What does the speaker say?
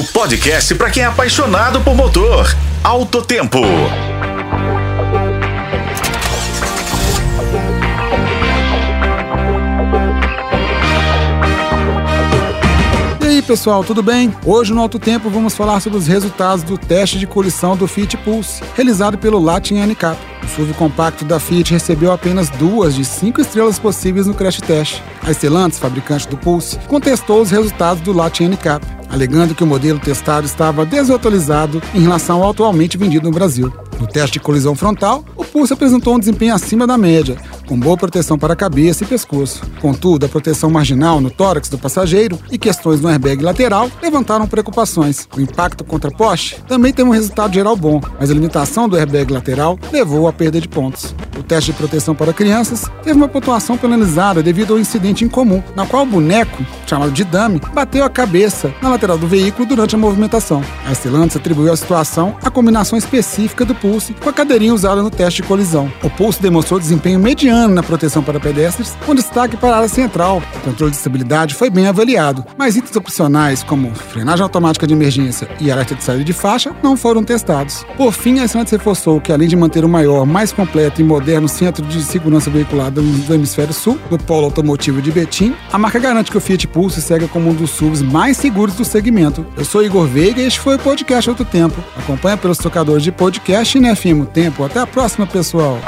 O podcast para quem é apaixonado por motor. Alto Tempo. E aí pessoal, tudo bem? Hoje no Alto Tempo vamos falar sobre os resultados do teste de colição do Fiat Pulse, realizado pelo Latin NCAP. O SUV compacto da Fiat recebeu apenas duas de cinco estrelas possíveis no crash test. A Stellantis, fabricante do Pulse, contestou os resultados do Latin NCAP, alegando que o modelo testado estava desatualizado em relação ao atualmente vendido no Brasil. No teste de colisão frontal, o Pulse apresentou um desempenho acima da média, com boa proteção para a cabeça e pescoço. Contudo, a proteção marginal no tórax do passageiro e questões no airbag lateral levantaram preocupações. O impacto contra poste também teve um resultado geral bom, mas a limitação do airbag lateral levou à perda de pontos. O teste de proteção para crianças teve uma pontuação penalizada devido ao incidente incomum, na qual o boneco, chamado de dummy, bateu a cabeça na lateral do veículo durante a movimentação. A Stellantis atribuiu a situação à combinação específica do Pulse com a cadeirinha usada no teste de colisão. O Pulse demonstrou desempenho mediano na proteção para pedestres, com destaque para a área central. O controle de estabilidade foi bem avaliado, mas itens opcionais como frenagem automática de emergência e alerta de saída de faixa não foram testados. Por fim, a Stellantis reforçou que além de manter o maior, mais completo e moderno centro de segurança veicular do, hemisfério sul, do polo automotivo de Betim, a marca garante que o Fiat Pulse segue como um dos SUVs mais seguros do segmento. Eu sou Igor Veiga e este foi o podcast Outro Tempo. Acompanha pelos tocadores de podcast e na FM Tempo. Até a próxima, pessoal!